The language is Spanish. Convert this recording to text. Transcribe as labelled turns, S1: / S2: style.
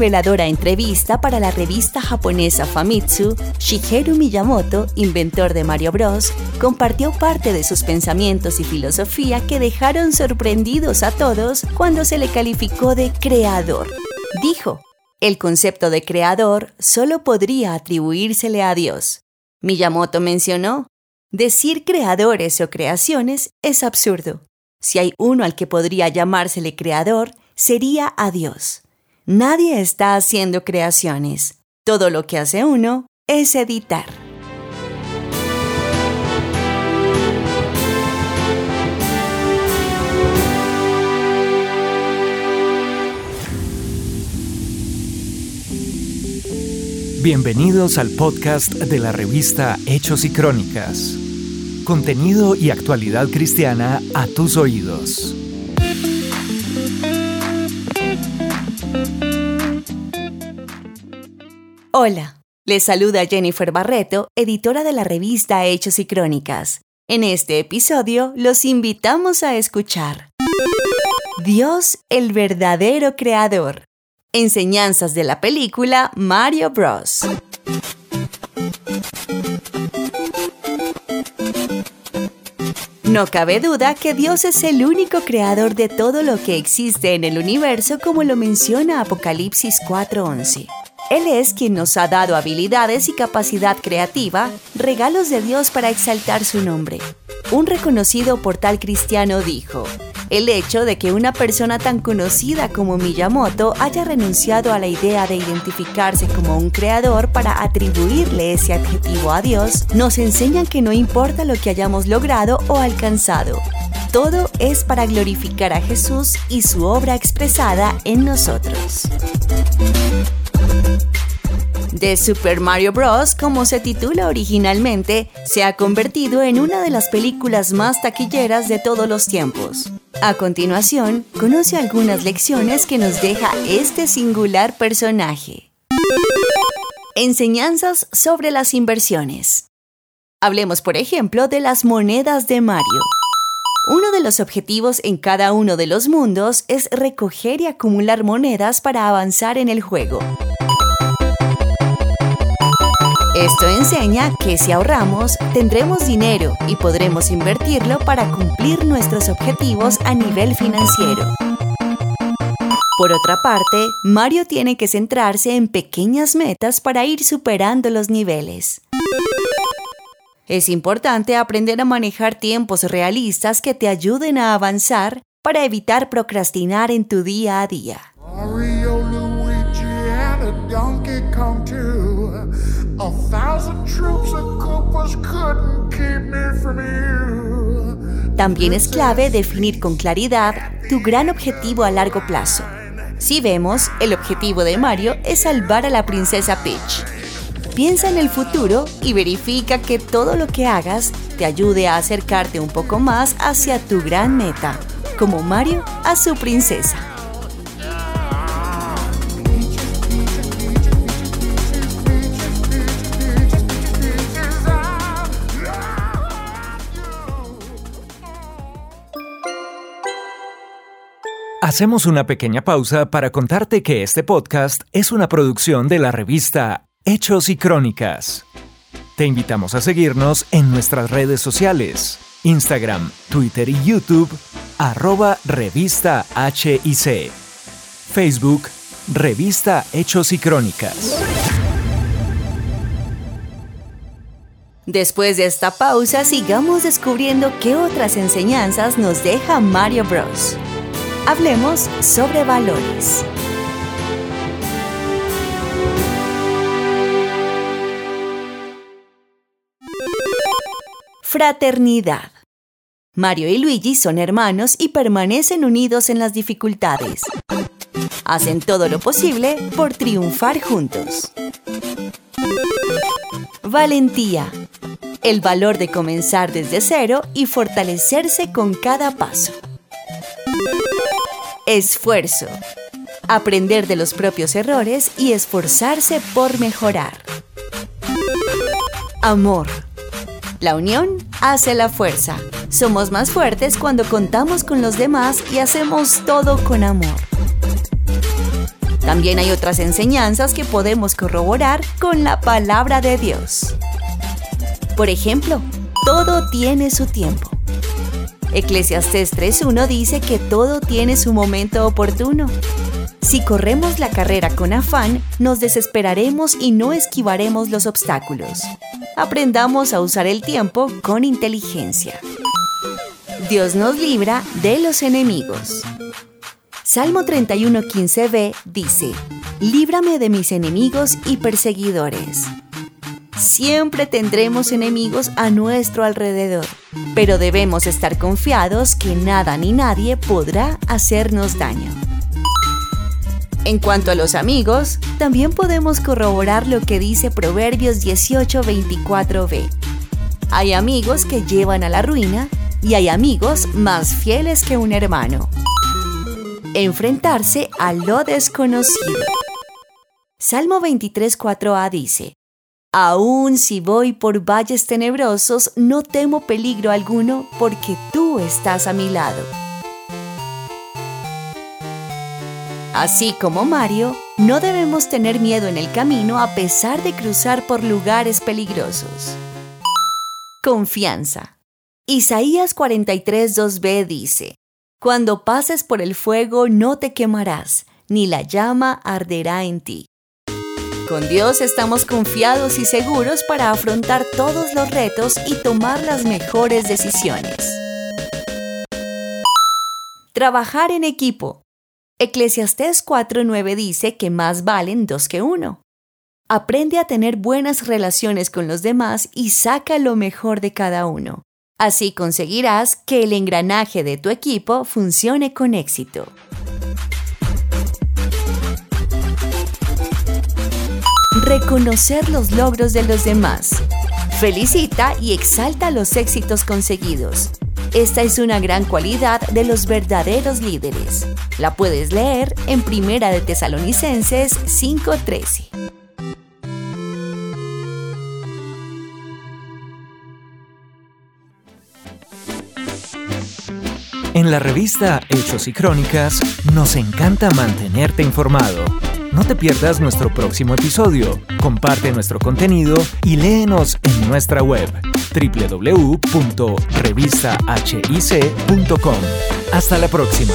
S1: reveladora entrevista para la revista japonesa Famitsu, Shigeru Miyamoto, inventor de Mario Bros., compartió parte de sus pensamientos y filosofía que dejaron sorprendidos a todos cuando se le calificó de creador. Dijo, el concepto de creador solo podría atribuírsele a Dios. Miyamoto mencionó, decir creadores o creaciones es absurdo. Si hay uno al que podría llamársele creador, sería a Dios. Nadie está haciendo creaciones. Todo lo que hace uno es editar.
S2: Bienvenidos al podcast de la revista Hechos y Crónicas. Contenido y actualidad cristiana a tus oídos.
S1: Hola, les saluda Jennifer Barreto, editora de la revista Hechos y Crónicas. En este episodio los invitamos a escuchar Dios el verdadero creador. Enseñanzas de la película Mario Bros. No cabe duda que Dios es el único creador de todo lo que existe en el universo como lo menciona Apocalipsis 4:11. Él es quien nos ha dado habilidades y capacidad creativa, regalos de Dios para exaltar su nombre. Un reconocido portal cristiano dijo, el hecho de que una persona tan conocida como Miyamoto haya renunciado a la idea de identificarse como un creador para atribuirle ese adjetivo a Dios, nos enseña que no importa lo que hayamos logrado o alcanzado. Todo es para glorificar a Jesús y su obra expresada en nosotros. The Super Mario Bros., como se titula originalmente, se ha convertido en una de las películas más taquilleras de todos los tiempos. A continuación, conoce algunas lecciones que nos deja este singular personaje. Enseñanzas sobre las inversiones. Hablemos, por ejemplo, de las monedas de Mario. Uno de los objetivos en cada uno de los mundos es recoger y acumular monedas para avanzar en el juego. Esto enseña que si ahorramos, tendremos dinero y podremos invertirlo para cumplir nuestros objetivos a nivel financiero. Por otra parte, Mario tiene que centrarse en pequeñas metas para ir superando los niveles. Es importante aprender a manejar tiempos realistas que te ayuden a avanzar para evitar procrastinar en tu día a día. También es clave definir con claridad tu gran objetivo a largo plazo. Si vemos, el objetivo de Mario es salvar a la princesa Peach. Piensa en el futuro y verifica que todo lo que hagas te ayude a acercarte un poco más hacia tu gran meta, como Mario a su princesa.
S2: Hacemos una pequeña pausa para contarte que este podcast es una producción de la revista Hechos y Crónicas. Te invitamos a seguirnos en nuestras redes sociales, Instagram, Twitter y YouTube, arroba revista HIC, Facebook, revista Hechos y Crónicas.
S1: Después de esta pausa, sigamos descubriendo qué otras enseñanzas nos deja Mario Bros. Hablemos sobre valores. Fraternidad. Mario y Luigi son hermanos y permanecen unidos en las dificultades. Hacen todo lo posible por triunfar juntos. Valentía. El valor de comenzar desde cero y fortalecerse con cada paso. Esfuerzo. Aprender de los propios errores y esforzarse por mejorar. Amor. La unión hace la fuerza. Somos más fuertes cuando contamos con los demás y hacemos todo con amor. También hay otras enseñanzas que podemos corroborar con la palabra de Dios. Por ejemplo, todo tiene su tiempo. Eclesiastés 3.1 dice que todo tiene su momento oportuno. Si corremos la carrera con afán, nos desesperaremos y no esquivaremos los obstáculos. Aprendamos a usar el tiempo con inteligencia. Dios nos libra de los enemigos. Salmo 31.15b dice, Líbrame de mis enemigos y perseguidores. Siempre tendremos enemigos a nuestro alrededor, pero debemos estar confiados que nada ni nadie podrá hacernos daño. En cuanto a los amigos, también podemos corroborar lo que dice Proverbios 18:24b. Hay amigos que llevan a la ruina y hay amigos más fieles que un hermano. Enfrentarse a lo desconocido. Salmo 23:4a dice, Aún si voy por valles tenebrosos, no temo peligro alguno, porque tú estás a mi lado. Así como Mario, no debemos tener miedo en el camino a pesar de cruzar por lugares peligrosos. Confianza. Isaías 43.2b dice, Cuando pases por el fuego no te quemarás, ni la llama arderá en ti. Con Dios estamos confiados y seguros para afrontar todos los retos y tomar las mejores decisiones. Trabajar en equipo. Eclesiastés 4.9 dice que más valen dos que uno. Aprende a tener buenas relaciones con los demás y saca lo mejor de cada uno. Así conseguirás que el engranaje de tu equipo funcione con éxito. Reconocer los logros de los demás. Felicita y exalta los éxitos conseguidos. Esta es una gran cualidad de los verdaderos líderes. La puedes leer en Primera de Tesalonicenses 5:13.
S2: En la revista Hechos y Crónicas nos encanta mantenerte informado. No te pierdas nuestro próximo episodio, comparte nuestro contenido y léenos en nuestra web www.revistahic.com. Hasta la próxima.